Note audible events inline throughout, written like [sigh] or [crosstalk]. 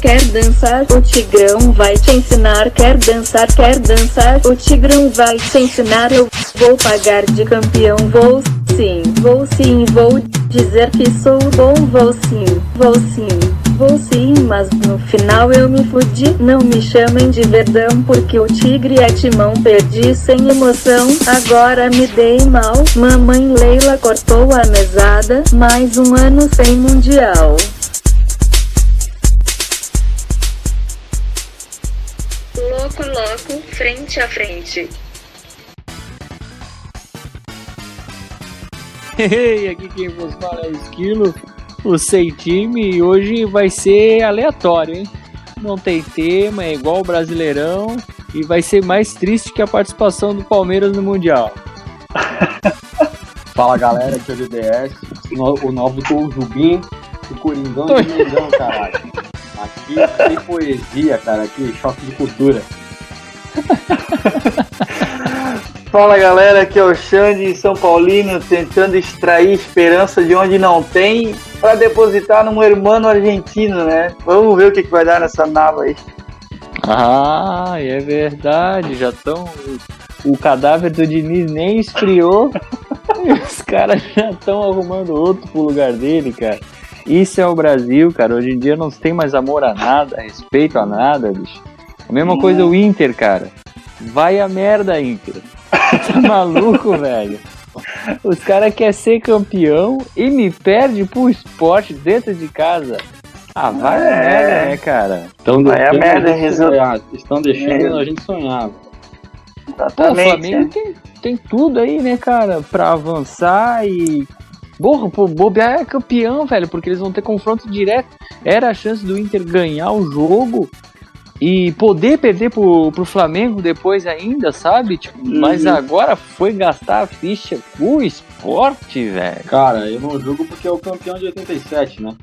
quer dançar, o Tigrão vai te ensinar. Quer dançar, quer dançar, o Tigrão vai te ensinar. Eu vou pagar de campeão, vou sim, vou sim, vou dizer que sou bom, vou sim, vou sim. Vou sim, mas no final eu me fudi. Não me chamem de verdão porque o tigre é timão. Perdi sem emoção, agora me dei mal. Mamãe Leila cortou a mesada. Mais um ano sem mundial. Louco, louco, frente a frente. [laughs] Ei, aqui quem vos fala é o Esquilo, o Sei Time, e hoje vai ser aleatório, hein? Não tem tema, é igual o Brasileirão, e vai ser mais triste que a participação do Palmeiras no Mundial. [laughs] Fala galera, aqui é o DDS, o novo Tom Jubim, o Coringão do Mengão, caralho. Aqui tem poesia, cara, aqui, choque de cultura. [laughs] Fala galera, aqui é o Xande São Paulino tentando extrair esperança de onde não tem para depositar num hermano argentino, né? Vamos ver o que, que vai dar nessa nava aí. Ah, é verdade, já estão. O cadáver do Diniz nem esfriou [laughs] e os caras já estão arrumando outro pro lugar dele, cara. Isso é o Brasil, cara. Hoje em dia não tem mais amor a nada, respeito a nada, bicho. A mesma coisa o Inter, cara. Vai a merda, Inter. [laughs] tá maluco, velho? Os caras querem ser campeão e me perde pro esporte dentro de casa. Ah, vai É. a merda, né, cara? Estão Vai a merda, a. Estão deixando É. a gente sonhar. Pô, o Exatamente. Flamengo né? tem, tem tudo aí, né, cara, pra avançar e. Porra, pô, bobear é campeão, velho, porque eles vão ter confronto direto. Era a chance do Inter ganhar o jogo e poder perder pro, pro Flamengo depois ainda, sabe? Tipo, Mas Uhum. agora foi gastar a ficha pro esporte, velho. Cara, eu não julgo porque é o campeão de 87, né?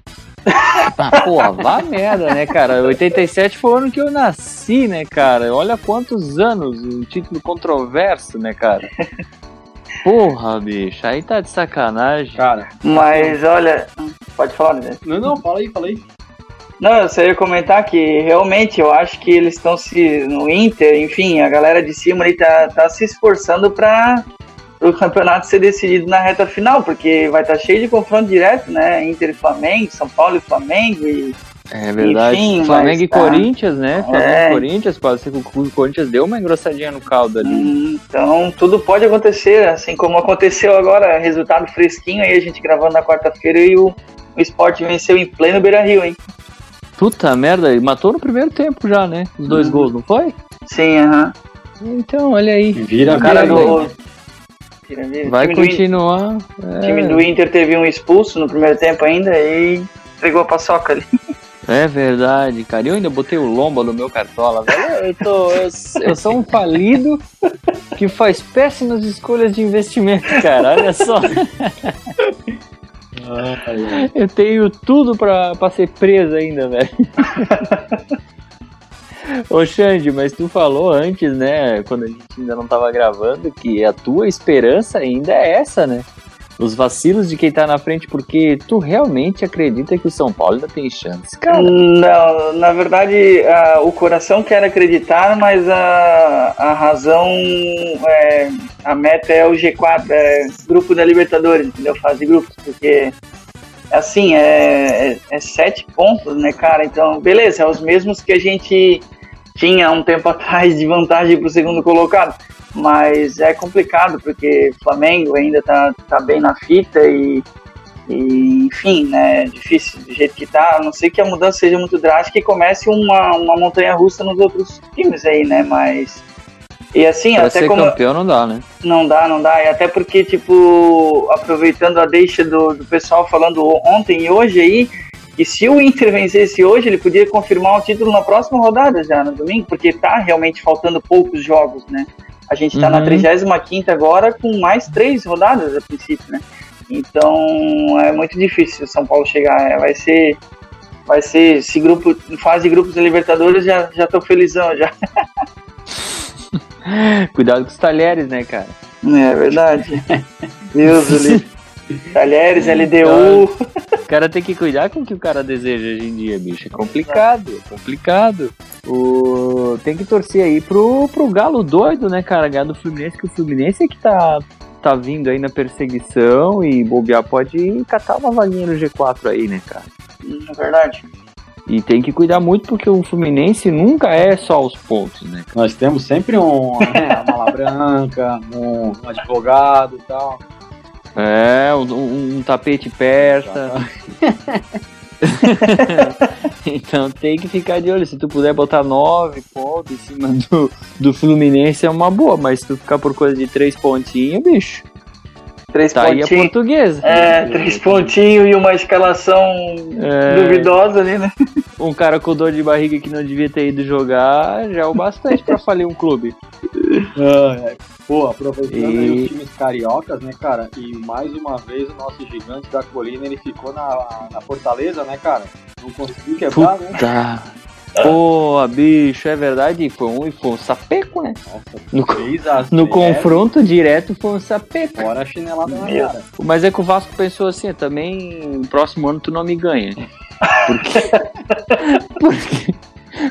[laughs] Ah, porra, vá merda, né, cara? 87 foi o ano que eu nasci, né, cara? Olha quantos anos, um título controverso, né, cara? Porra, bicho, aí tá de sacanagem. Cara, Mas olha, pode falar, né? não, não, fala aí, fala aí. Não, eu só ia comentar que realmente eu acho que eles estão se. No Inter, enfim, a galera de cima ali tá, tá se esforçando para o campeonato ser decidido na reta final, porque vai estar cheio de confronto direto, né? Inter e Flamengo, São Paulo e Flamengo e. É verdade. Enfim, Flamengo e tá. Corinthians, né? Flamengo É. e Corinthians, pode ser que o Corinthians deu uma engrossadinha no caldo ali. Então tudo pode acontecer, assim como aconteceu agora, resultado fresquinho aí, a gente gravando na quarta-feira e o, o Sport venceu em pleno Beira Rio, hein? Puta merda, e matou no primeiro tempo já, né? Os dois Uhum. gols, não foi? Sim, aham. Então, olha aí. Vira O cara vira, do. Vira. Vai do continuar. O time É. do Inter teve um expulso no primeiro tempo ainda e entregou a paçoca ali. [laughs] É verdade, cara. Eu ainda botei o lomba no meu cartola, velho. Eu, tô, eu, eu sou um falido que faz péssimas escolhas de investimento, cara. Olha só. [laughs] Ai. Eu tenho tudo pra, pra ser preso ainda, velho. [laughs] Ô Xande, mas tu falou antes, né, quando a gente ainda não tava gravando, que a tua esperança ainda é essa, né? Os vacilos de quem tá na frente, porque tu realmente acredita que o São Paulo ainda tem chance, cara. Não, na verdade, o coração quer acreditar, mas a, a razão, é, a meta é o G4, é grupo da Libertadores, entendeu? Fase grupos, porque assim, é, é, é sete pontos, né, cara? Então, beleza, é os mesmos que a gente tinha um tempo [laughs] atrás de vantagem pro segundo colocado. Mas é complicado, porque o Flamengo ainda tá, tá bem na fita e, e, enfim, né, é difícil do jeito que tá, a não ser que a mudança seja muito drástica e comece uma, uma montanha russa nos outros times aí, né, mas... E assim, Pra até ser como... campeão não dá, né? Não dá, não dá. E até porque, tipo, aproveitando a deixa do, do pessoal falando ontem e hoje aí, que se o Inter vencesse hoje, ele podia confirmar o título na próxima rodada já, no domingo, porque tá realmente faltando poucos jogos, né? A gente tá na Uhum. 35 agora com mais três rodadas a princípio, né? Então é muito difícil o São Paulo chegar. É, vai ser. Vai ser esse grupo, fase de grupos da Libertadores, já, já tô felizão já. [laughs] Cuidado com os talheres, né, cara? É verdade. Deus do livro. Talheres, LDU. O cara tem que cuidar com o que o cara deseja hoje em dia, bicho. É complicado, é complicado. O... Tem que torcer aí pro, pro Galo doido, né, cara? Ganhar do Fluminense, que o Fluminense é que tá, tá vindo aí na perseguição e bobear pode catar uma vaguinha no G4 aí, né, cara? É verdade. E tem que cuidar muito porque o Fluminense nunca é só os pontos, né? Nós temos sempre um, né, uma mala [laughs] branca, um, um advogado e tal. É, um, um tapete persa. [laughs] então tem que ficar de olho. Se tu puder botar nove pontos em cima do, do Fluminense é uma boa, mas se tu ficar por coisa de três pontinhos, bicho. Três Tá aí a portuguesa. É, três pontinhos e uma escalação É. duvidosa ali, né? Um cara com dor de barriga que não devia ter ido jogar já é o bastante pra falir um clube. Ah, é. Pô, aproveitando aí E- os times cariocas, né, cara? E mais uma vez o nosso gigante da colina ele ficou na, na Fortaleza, né, cara? Não conseguiu quebrar, né? Puta. Pô, bicho, é verdade. Foi um, foi um sapeco, né? Nossa, No, 3 a no 0, confronto direto foi um sapeco. Fora a chinelada na cara. Mas é que o Vasco pensou assim, também próximo ano tu não me ganha. [laughs] Porque, [laughs] porque,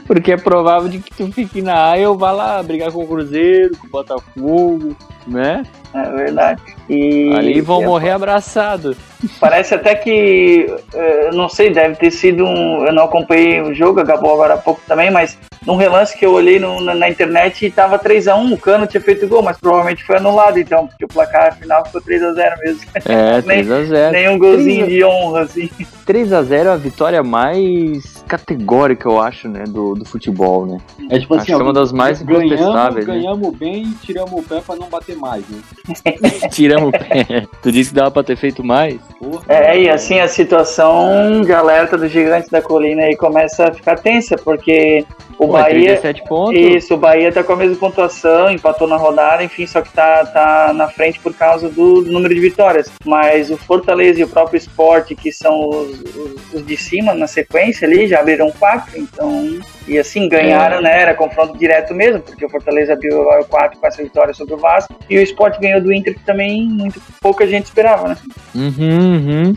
porque é provável de que tu fique na A e eu vá lá brigar com o Cruzeiro, com o Botafogo, né? É verdade. E Ali vão e morrer abraçados. Parece até que, eh, não sei, deve ter sido um. Eu não acompanhei o jogo, acabou agora há pouco também, mas num relance que eu olhei no- na, na internet tava 3x1, o Cano tinha feito gol, mas provavelmente foi anulado então, porque o placar final ficou 3x0 mesmo. É, [laughs] Nem- 3x0. Nem um golzinho de honra, assim. 3x0 é a vitória mais categórica, eu acho, né, do, do futebol, né? É tipo Acho assim, que é uma ó, das mais ganhamos, incontestáveis, né? ganhamos bem e tiramos o pé pra não bater mais, né? Tiramos o pé. Tu disse que dava pra ter feito mais? Porra. É, e assim a situação de alerta do gigante da colina aí começa a ficar tensa, porque o Pô, Bahia. 37 pontos. Isso, o Bahia tá com a mesma pontuação, empatou na rodada, enfim, só que tá, tá na frente por causa do, número de vitórias. Mas o Fortaleza e o próprio Sport, que são os, os- os de cima na sequência ali, já abriram quatro, então. E assim, ganharam, É. né? Era confronto direto mesmo, porque o Fortaleza abriu o quatro com essa vitória sobre o Vasco. E o Sport ganhou do Inter, que também muito pouca gente esperava, né? Uhum, uhum.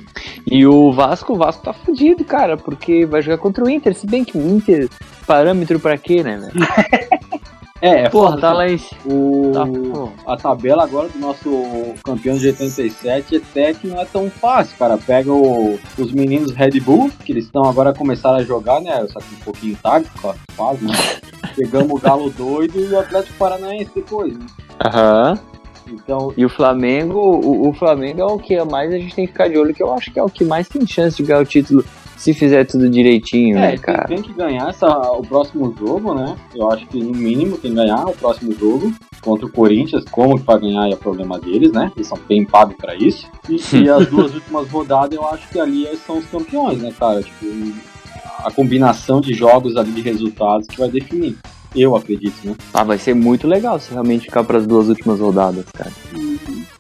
E o Vasco, o Vasco tá fudido, cara, porque vai jogar contra o Inter, se bem que o Inter, parâmetro pra quê, né, velho? [laughs] É, é Porra, foda, tá lá em cima. O, Tá, a tabela agora do nosso campeão de 87 até que não é tão fácil, cara. Pega o- os meninos Red Bull, que eles estão agora começaram a jogar, né? Só que um pouquinho tarde, quase, quase né? [laughs] Pegamos o Galo doido e o Atlético Paranaense depois, né? Aham. Então, E o Flamengo, o, o Flamengo é o que mais a gente tem que ficar de olho, que eu acho que é o que mais tem chance de ganhar o título se fizer tudo direitinho, é, né, tem, cara? tem que ganhar essa, o próximo jogo, né? Eu acho que no mínimo tem que ganhar o próximo jogo contra o Corinthians. Como que vai ganhar é problema deles, né? Eles são bem pagos pra isso. E, e as [laughs] duas últimas rodadas eu acho que ali são os campeões, né, cara? Tipo, a combinação de jogos ali de resultados que vai definir. Eu acredito, né? Ah, vai ser muito legal se realmente ficar para as duas últimas rodadas, cara.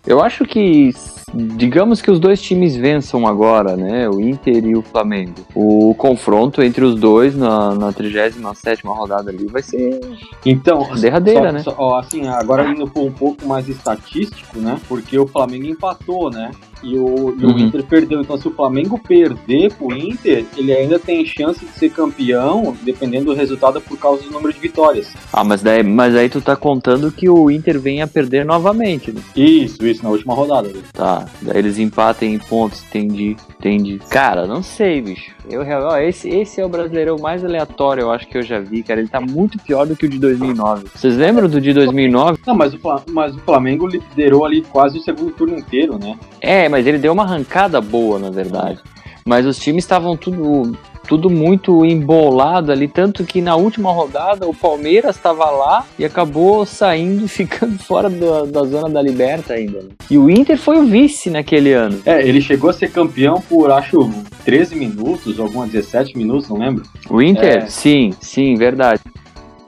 Eu acho que, digamos que os dois times vençam agora, né? O Inter e o Flamengo. O confronto entre os dois na, na 37 rodada ali vai ser Então, derradeira, só- né? só- ó, assim, agora indo por um pouco mais estatístico, né? Porque o Flamengo empatou, né? E o, e o Uhum. Inter perdeu. Então, se o Flamengo perder pro Inter, ele ainda tem chance de ser campeão, dependendo do resultado, por causa do número de vitórias. Ah, mas, daí, mas aí tu tá contando que o Inter venha a perder novamente, né? Isso, isso, na última rodada. né? Tá, daí eles empatem em pontos, entendi, entendi. Cara, não sei, bicho. Eu, ó, esse, esse é o brasileirão mais aleatório, eu acho que eu já vi, cara. Ele tá muito pior do que o de 2009. Vocês lembram do de 2009? Não, mas o, mas o Flamengo liderou ali quase o segundo turno inteiro, né? É, mas ele deu uma arrancada boa, na verdade. Mas os times estavam tudo, tudo muito embolado ali, tanto que na última rodada o Palmeiras estava lá e acabou saindo, [laughs] ficando fora da, da zona da liberta ainda. né? E o Inter foi o vice naquele ano. É, ele chegou a ser campeão por, acho, 13 minutos, ou alguma 17 minutos, não lembro. O Inter? É. Sim, sim, verdade.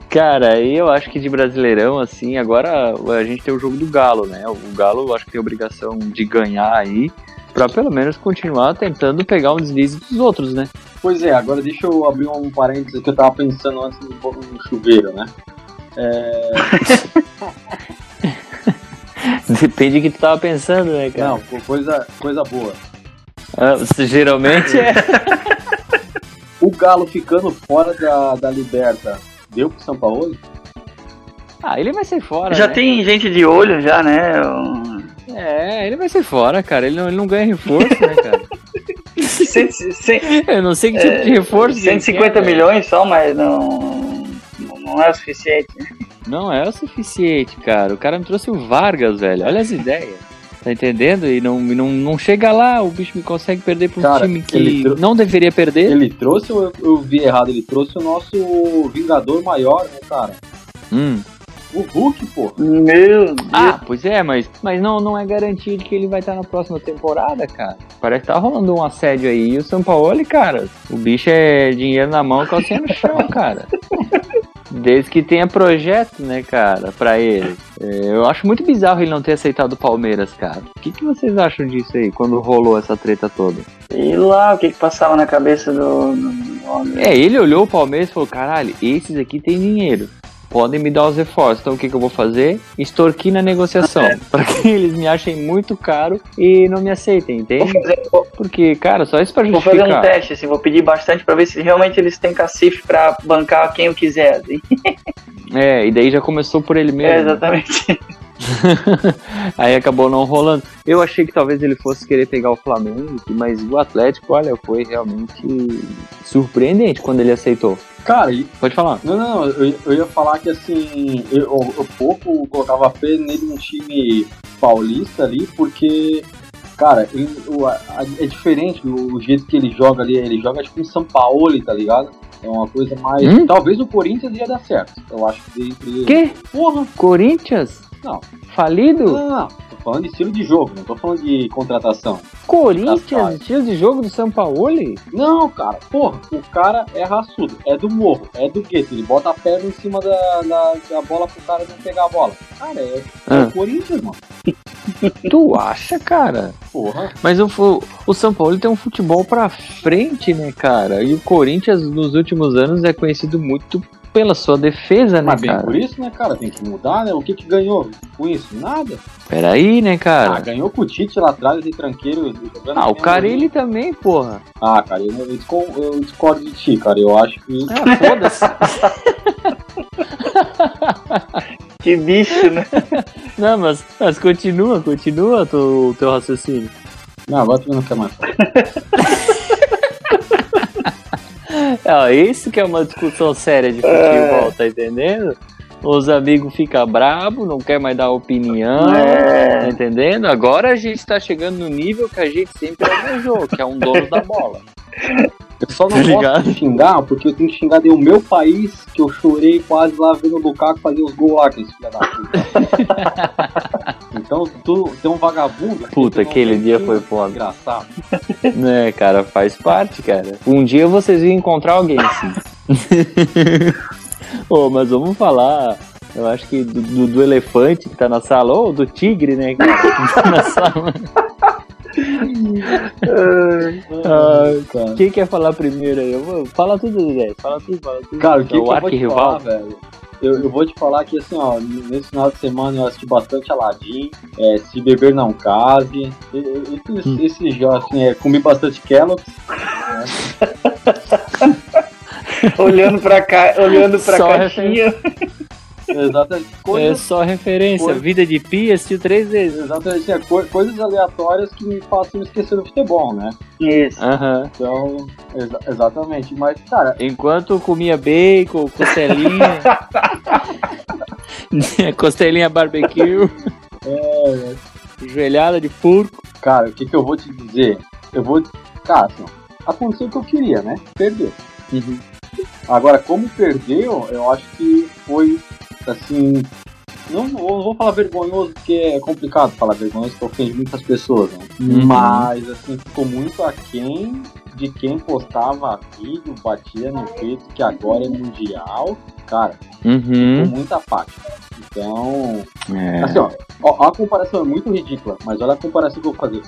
Cara, eu acho que de Brasileirão, assim, agora a gente tem o jogo do Galo, né? O Galo eu acho que tem a obrigação de ganhar aí, pra pelo menos continuar tentando pegar um deslize dos outros, né? Pois é, agora deixa eu abrir um parênteses que eu tava pensando antes no, no chuveiro, né? [laughs] Depende do que tu tava pensando, né, cara? Não, co- coisa, coisa boa. Ah, geralmente é. [laughs] O Galo ficando fora da, da Liberta, deu pro São Paulo? Ah, ele vai ser fora. Já né? tem gente de olho já, né? É, ele vai ser fora, cara. Ele não, ele não ganha reforço, né, cara? Cento- Eu não sei que tipo de reforço. que ele 150 quer, velho. milhões só, mas não, não é o suficiente. Não é o suficiente, cara. O cara me trouxe o Vargas, velho. Olha as ideias. Tá entendendo? E não, não, não chega lá, o bicho me consegue perder pra um Cara, time que não deveria perder. Ele trouxe ou eu, eu vi errado? Ele trouxe o nosso Vingador maior, né, cara? Hum. O Hulk, pô. Meu Deus. Ah, pois é, mas, mas não, não é garantia de que ele vai estar na próxima temporada, cara. Parece que tá rolando um assédio aí. E o São Paulo, cara, o bicho é dinheiro na mão e calcinha no chão, [laughs] cara. Desde que tenha projeto, né, cara, pra ele. É, eu acho muito bizarro ele não ter aceitado o Palmeiras, cara. O que, que vocês acham disso aí, quando rolou essa treta toda? E lá, o que que passava na cabeça do, do- do homem? É, ele olhou o Palmeiras e falou: caralho, esses aqui têm dinheiro. Podem me dar os reforços. Então o que, que eu vou fazer? Extorquir na negociação. [laughs] Pra que eles me achem muito caro e não me aceitem, Vou entende? fazer, vou- Porque, cara, só isso pra vou fazer um justificar. teste, assim, vou pedir bastante pra ver se realmente eles têm cacife pra bancar quem eu quiser. assim. [laughs] É, e daí já começou por ele É, mesmo. exatamente. [laughs] Aí acabou não rolando. Eu achei que talvez ele fosse querer pegar o Flamengo, mas o Atlético, olha, foi realmente surpreendente quando ele aceitou. Cara, e- Pode falar. não, não, eu, eu ia falar que assim, eu, eu, pouco colocava fé nele num time paulista ali, porque, cara, ele- o- a- é diferente o, jeito que ele joga ali, ele joga tipo um São Paulo, tá ligado? É uma coisa mais. Hum? Talvez o Corinthians ia dar certo. Eu acho que entre. Que? Porra! Corinthians? Não. Falido? Não, não. Tô falando de estilo de jogo, não tô falando de contratação. Corinthians, Tá, estilo de jogo do São Paulo? Não, cara, porra, o cara é raçudo, é do morro, é do gueto, ele bota a perna em cima da, da, da bola pro cara não pegar a bola. Cara, é, é Ah. o Corinthians, mano. [laughs] Tu acha, cara? Porra. Mas o, o São Paulo tem um futebol pra frente, né, cara? E o Corinthians, nos últimos anos, é conhecido muito pela sua defesa, né, Mas bem cara? por isso, né, cara? Tem que mudar, né? O que que ganhou com isso? Nada. Peraí, né, Ah, cara? ganhou com o Tite lá atrás e tranqueiro. jogando Ah, o Carilli também, porra. Ah, cara, eu, eu disco- eu discordo de ti, cara. Eu acho que. Ah, foda-se. [laughs] Que bicho, né? [laughs] Não, mas, mas continua, continua o teu raciocínio. Não, agora tu não quer mais falar. [laughs] É, isso que é uma discussão séria de futebol, tá entendendo? Os amigos ficam bravos, não quer mais dar opinião, tá É, entendendo? Agora a gente tá chegando no nível que a gente sempre almejou, que é um dono da bola. Eu só não Tá gosto ligado? de xingar, porque eu tenho que xingar de o meu país, que eu chorei quase lá vendo o Lukaku fazer os gols lá, filho da puta. [laughs] então, tu tem um vagabundo. Puta, aquele dia foi foda. Engraçado. [laughs] né, cara, faz parte, cara. Um dia vocês vão encontrar alguém assim. [laughs] Ô, mas vamos falar. Eu acho que do, do- do elefante que tá na sala, ou do tigre, né, que tá na sala. Cara. Quem quer falar primeiro aí? Eu vou, fala tudo, Zé. Fala tudo, fala tudo. Cara, o que, É que eu vou te arquirrival. falar, velho? Eu, eu vou te falar que assim, ó, nesse final de semana eu assisti bastante Aladdin, é, Se Beber Não Case, e- e- esses, Hum. esses jogos, assim, é, comi bastante Kellogg's, [laughs] olhando pra cá, olhando pra Só caixinha. Exatamente, É coisas, só referência. Coisa- Vida de Pia assistiu três vezes. exatamente, é, co- coisas aleatórias que me façam esquecer do futebol, né? Isso. Aham. Então, exa- exatamente, mas, cara, Enquanto comia bacon, costelinha. [laughs] costelinha barbecue. é, Joelhada de porco. cara, o que, que eu vou te dizer? Eu vou, cara, assim, aconteceu o que eu queria, né? Perdeu. Agora, como perdeu, eu acho que foi, assim, não, não vou falar vergonhoso, porque é complicado falar vergonhoso, porque ofende muitas pessoas, né? Uhum. Mas, assim, ficou muito aquém de quem postava vídeo, batia no peito, que agora é mundial. Cara, ficou Uhum. muito apático. Então, É. assim, ó, ó, a comparação é muito ridícula, mas olha a comparação que eu vou fazer.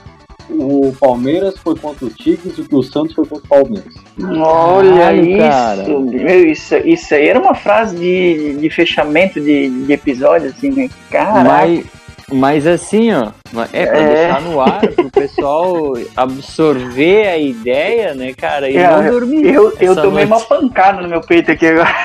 O Palmeiras foi contra o Tigres, o que o Santos foi contra o Palmeiras. Olha Caralho, isso, cara. meu, isso. Isso aí era uma frase de, de fechamento de, de episódio, assim, né? Caraca. Mas, Mas assim, ó, é pra É. deixar no ar, pro pessoal absorver a ideia, né, cara, e É, não dormir. Eu, eu tomei noite. uma pancada no meu peito aqui agora. [laughs]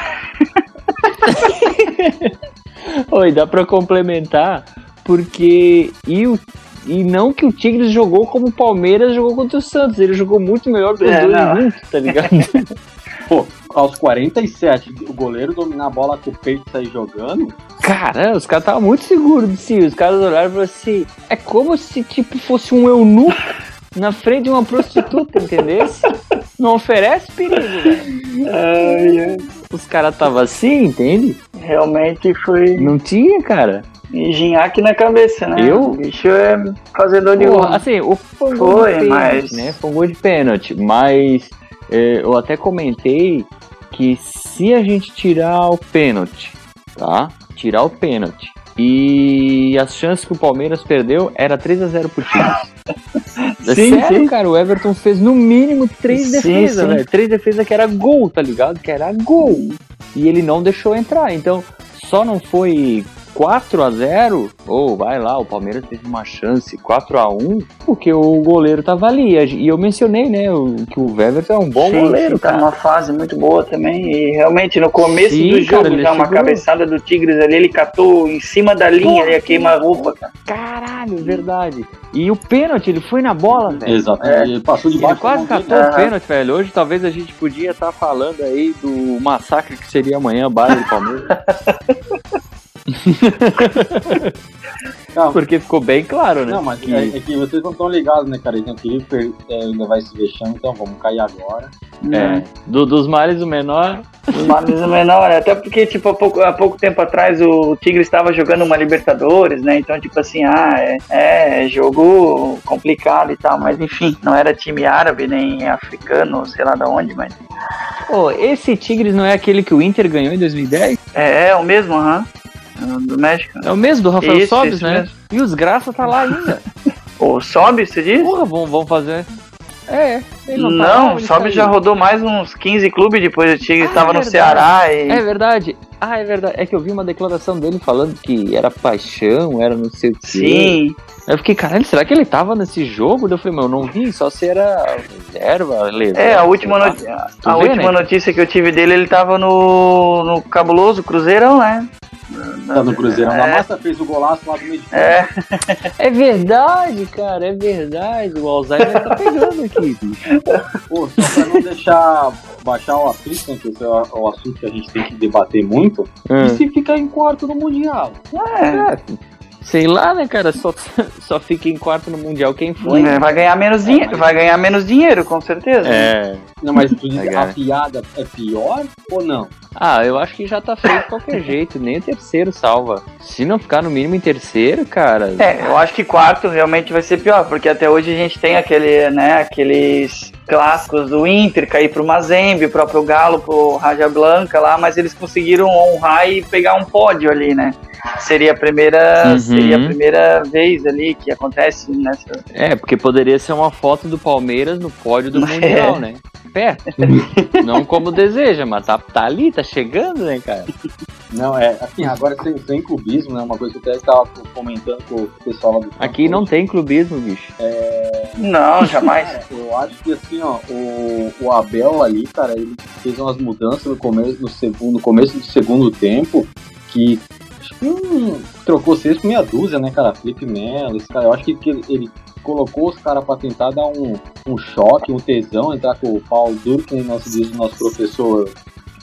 Oi, dá pra complementar, porque e, o, e não que o Tigres jogou como o Palmeiras jogou contra o Santos, ele jogou muito melhor dos É, dois não. juntos, tá ligado? [laughs] Pô, aos 47, o goleiro dominar a bola com o peito e sair jogando. Cara, os caras estavam muito seguros de si. Os caras olharam e falaram assim: é como se tipo fosse um eunuco na frente de uma prostituta, entendeu? Não oferece perigo, velho. Ai, ai. Os caras estavam assim, entende? Realmente foi Não tinha, cara. ginhaque na cabeça, né? Eu? O bicho é fazedor de gol. assim, o foi gol Foi, de pênalti, mas- né? Foi um gol de pênalti, mas eu até comentei que se a gente tirar o pênalti, tá? Tirar o pênalti e as chances que o Palmeiras perdeu era 3 a 0 pro Tigres. É Sim, sério, sim. cara, o Everton fez no mínimo três defesas, velho. Três defesas que era gol, tá ligado? Que era gol. E ele não deixou entrar. Então, só não foi 4 a 0 ou vai lá, o Palmeiras teve uma chance 4 a 1 porque o goleiro tava ali. E eu mencionei, né, que o Everton é um bom Sim, goleiro, sim, tá numa fase muito boa também. E realmente no começo Sim, do jogo, cara, ele já uma segurou. cabeçada do Tigres ali, ele catou em cima da linha ali a queima-roupa, cara. Caralho, verdade. E o pênalti, ele foi na bola, velho. Exatamente. Ele passou Ele debaixo quase da mão catou o pênalti, velho. Hoje talvez a gente podia estar falando aí do massacre que seria amanhã, Bayern e Palmeiras. [laughs] Não, Porque ficou bem claro, né? Não, mas que... é, é que vocês não estão ligados, né, cara? Eles não queriam per- é, levar esse vexame, então vamos cair agora. é, do- dos males o menor. Os males o menor, até porque, tipo, há pouco, há pouco tempo atrás o Tigres estava jogando uma Libertadores, né? Então, tipo assim, ah, é, é jogo complicado e tal, mas enfim, não era time árabe, nem africano, sei lá da onde, mas. Pô, esse Tigres não é aquele que o Inter ganhou em 2010? É, é o mesmo, aham. Do México. É o mesmo do Rafael Isso, Sobis, isso né? mesmo. E os Graça tá lá ainda. [laughs] O Sobe, você diz? Porra, vamos, vamos fazer. É, ele não, Não, tá lá, o ele Sobe tá já aí. rodou mais uns 15 clubes depois do Tigres, Ah, estava é no. Ceará e. É verdade. Ah, é verdade. É que eu vi uma declaração dele falando que era paixão, era não sei o quê. Sim, Eu fiquei, caralho, será que ele tava nesse jogo? Eu falei, meu, eu não vi, só se era reserva, lesão. É, a última, noti- a Tu vê, última né? notícia que eu tive dele, ele tava no, no cabuloso Cruzeirão, né? Tá no Cruzeirão É. na massa, fez o golaço lá do meio de campo. É, É verdade, cara, é verdade. O Alzheimer tá pegando aqui. Pô, só pra não deixar baixar o assunto, né, que esse é o assunto que a gente tem que debater muito, Ah. e se ficar em quarto no Mundial? É, sei lá, né, cara? Só, só fica em quarto no Mundial quem foi. É, vai ganhar menos dinheiro, vai ganhar menos dinheiro, com certeza. É. Não, mas tu diz a piada é pior ou não? Ah, eu acho que já tá feito de qualquer [laughs] jeito. Nem o terceiro salva. Se não ficar no mínimo em terceiro, cara. É, eu acho que quarto realmente vai ser pior, porque até hoje a gente tem aquele, né, aqueles clássicos do Inter cair pro Mazembe, o próprio Galo pro Raja Blanca lá, mas eles conseguiram honrar e pegar um pódio ali, né? Seria a primeira, Uhum. seria a primeira vez ali que acontece nessa. É, porque poderia ser uma foto do Palmeiras no pódio do [laughs] É. Mundial, né? Perto. não como deseja, mas tá, tá ali, tá chegando, né, cara? [laughs] Não, é, assim, agora sem, sem clubismo, né, uma coisa que eu até estava comentando com o pessoal lá do Aqui não tem clubismo, bicho. Não, [laughs] jamais. Cara, eu acho que assim, ó, o, o Abel ali, cara, ele fez umas mudanças no começo, no segundo, no começo do segundo tempo que acho que hum, trocou seis por meia dúzia, né, cara? Felipe Melo, esse cara, eu acho que, que ele, ele colocou os caras pra tentar dar um, um choque, um tesão, entrar com o pau duro, que nosso, diz o nosso professor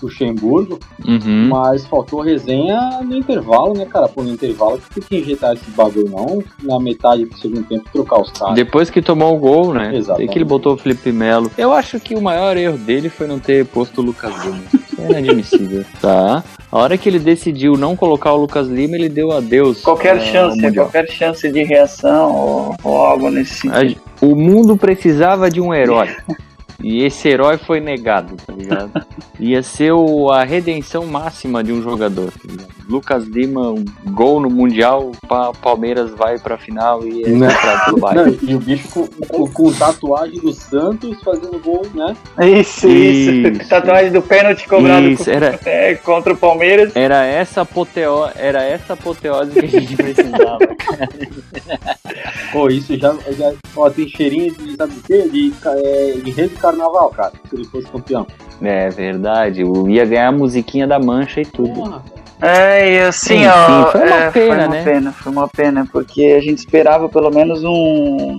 Luxemburgo, Uhum. mas faltou resenha no intervalo, né, cara? Pô, no intervalo que tem que injetar esse bagulho, não na metade do segundo tempo trocar os caras. Depois que tomou o gol, né? Exatamente. Tem que ele botou o Felipe Melo. Eu acho que o maior erro dele foi não ter posto o Lucas Lima. Isso é inadmissível, [laughs] tá? A hora que ele decidiu não colocar o Lucas Lima, ele deu adeus. Qualquer ao chance, qualquer chance de reação ou, ou algo nesse sentido. A- O mundo precisava de um herói. [laughs] E esse herói foi negado, tá ligado? [laughs] Ia ser o, a redenção máxima de um jogador. Tá ligado? Lucas Lima, um gol no Mundial, pa, Palmeiras vai pra final e é Não. comprado pelo Não, Bayern. e o bicho com, com, com tatuagem do Santos fazendo gol, né? Isso, isso. Isso. Tatuagem do pênalti cobrado Isso, era, [laughs] é, contra o Palmeiras. era, essa apoteo, era essa apoteose que a gente precisava. [laughs] Pô, isso já, já ó, tem cheirinho de, sabe o quê? De, é, de rei do carnaval, cara, se ele fosse campeão. É verdade, eu ia ganhar a musiquinha da mancha e tudo. Porra, É, e assim, Enfim, ó. foi uma é, pena, foi uma né? pena, foi uma pena, porque a gente esperava pelo menos um.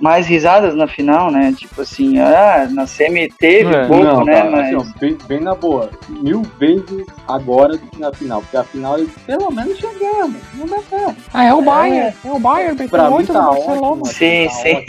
Mais risadas na final, né? Tipo assim, ah, na semi teve É, um pouco, não, né? cara, Mas. assim, ó, bem, bem na boa. Mil vezes agora do que na final. Porque a final, eles pelo menos chegamos. Não dá certo. Ah, é o Bayern. É o Bayern, Pra meteu mim tá no ótimo. Barcelona. Sim, tá sim.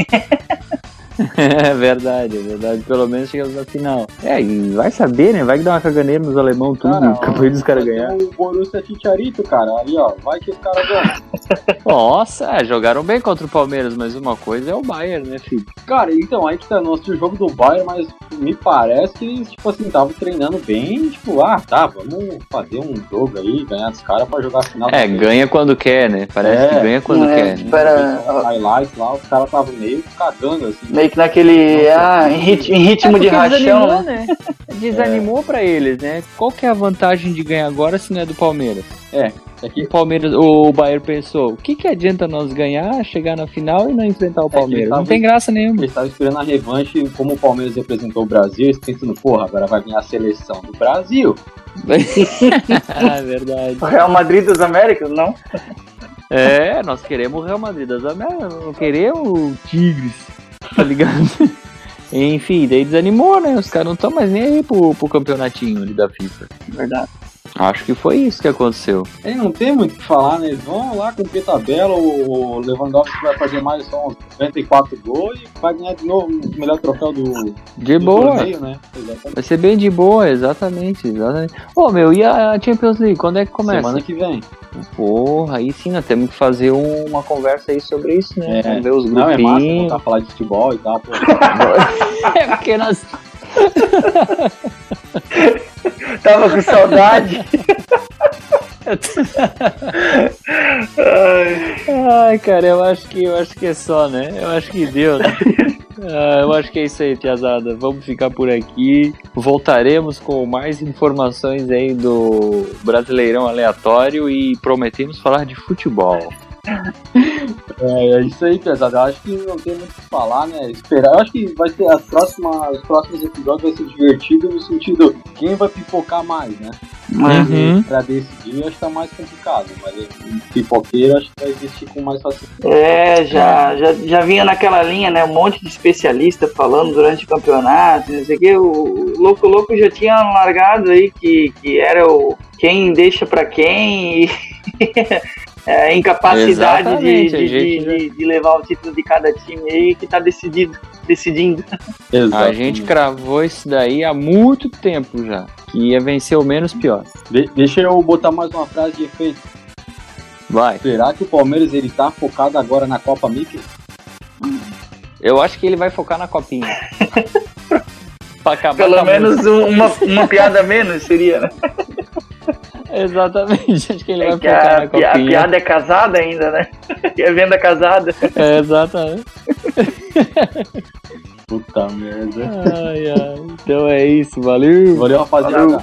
[laughs] É verdade, é verdade. Pelo menos chegamos na final. É, e vai saber, né? Vai que dá uma caganeira nos alemão tudo. Cara, [laughs] Acabou dos caras ganhar. O Borussia Chicharito, cara. Aí, ó. Vai que os caras ganham. [laughs] Nossa, é, jogaram bem contra o Palmeiras, mas uma coisa é o Bayern, né, filho? Cara, então, aí que tá, não assisti o jogo do Bayern, mas me parece que eles, tipo assim, estavam treinando bem, tipo, ah, tá, vamos fazer um jogo aí, ganhar dos caras pra jogar a final. É, ganha quando quer, né? Parece É, que ganha quando é, quer. tipo, Né? Os highlights lá, os caras estavam meio cagando, assim. Meio que naquele. Ah, em rit- em ritmo de É porque rachão, desanimou, né? né? [laughs] Desanimou pra eles, né? Qual que é a vantagem de ganhar agora se não é do Palmeiras? É que- O Palmeiras, o Bayern pensou, o que que adianta nós ganhar, chegar na final e não enfrentar o ele Palmeiras? tava- Não tem graça nenhuma. Eles estavam esperando a revanche, como o Palmeiras representou o Brasil, eles pensando, porra, agora vai vir a seleção do Brasil. ah, [laughs] verdade. O Real Madrid das Américas, não? É, nós queremos o Real Madrid das Américas, não queremos o Tigres, tá ligado? [laughs] Enfim, daí desanimou, né? Os caras não estão mais nem aí pro, pro campeonatinho ali da FIFA. Verdade. Acho que foi isso que aconteceu. Ele não tem muito o que falar, né? Eles vão lá cumprir tabela, o Lewandowski vai fazer mais só uns 94 gols e vai ganhar de novo o melhor troféu do, De do boa. torneio, né? Exatamente. Vai ser bem de boa, exatamente, exatamente. Ô meu, e a Champions League, quando é que começa? Semana que vem. Porra, aí sim, nós temos que fazer um- uma conversa aí sobre isso, né? É. Vamos ver os Não, é massa grupinhos. voltar a falar de futebol e tal. É porque nós. [laughs] Tava com saudade. [laughs] Ai, cara, eu acho que eu acho que é só, né? Eu acho que deu. Né? [laughs] Ah, eu acho que é isso aí, Piazada. Vamos ficar por aqui. Voltaremos com mais informações aí do Brasileirão Aleatório e prometemos falar de futebol. É, é isso aí, pesado. Eu acho que não tem muito o que falar, né? Esperar. Eu acho que vai ter as próximas, os próximos episódios vai ser divertido no sentido quem vai pipocar mais, né? Uhum. Pra decidir, eu acho que tá mais complicado. Mas o pipoqueiro acho que vai existir com mais facilidade. É, já, já, já vinha naquela linha, né? Um monte de especialista falando durante o campeonato, não sei o que. O Louco Louco já tinha largado aí que, que era o quem deixa pra quem e [laughs] é, a incapacidade de, Exatamente, de, gente de, de- levar o título de cada time aí que tá decidido, decidindo. A gente cravou isso daí há muito tempo já. Que ia vencer o menos pior. De- deixa eu botar mais uma frase de efeito. Vai. Será que o Palmeiras ele tá focado agora na Copa Mickey? Eu acho que ele vai focar na copinha. [laughs] pra acabar com Pelo menos um- uma, uma piada menos seria, né? Exatamente, acho que ele É vai que focar a, na pi- a copinha. piada é casada ainda, né? [laughs] E é venda casada. É, exatamente. [laughs] Puta merda. Ai, ai. Então é isso, valeu. Valeu, rapaziada. Valeu.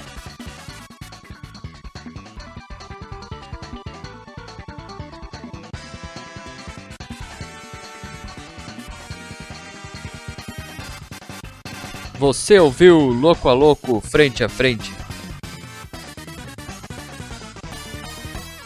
Você ouviu Louco a Louco Frente a Frente?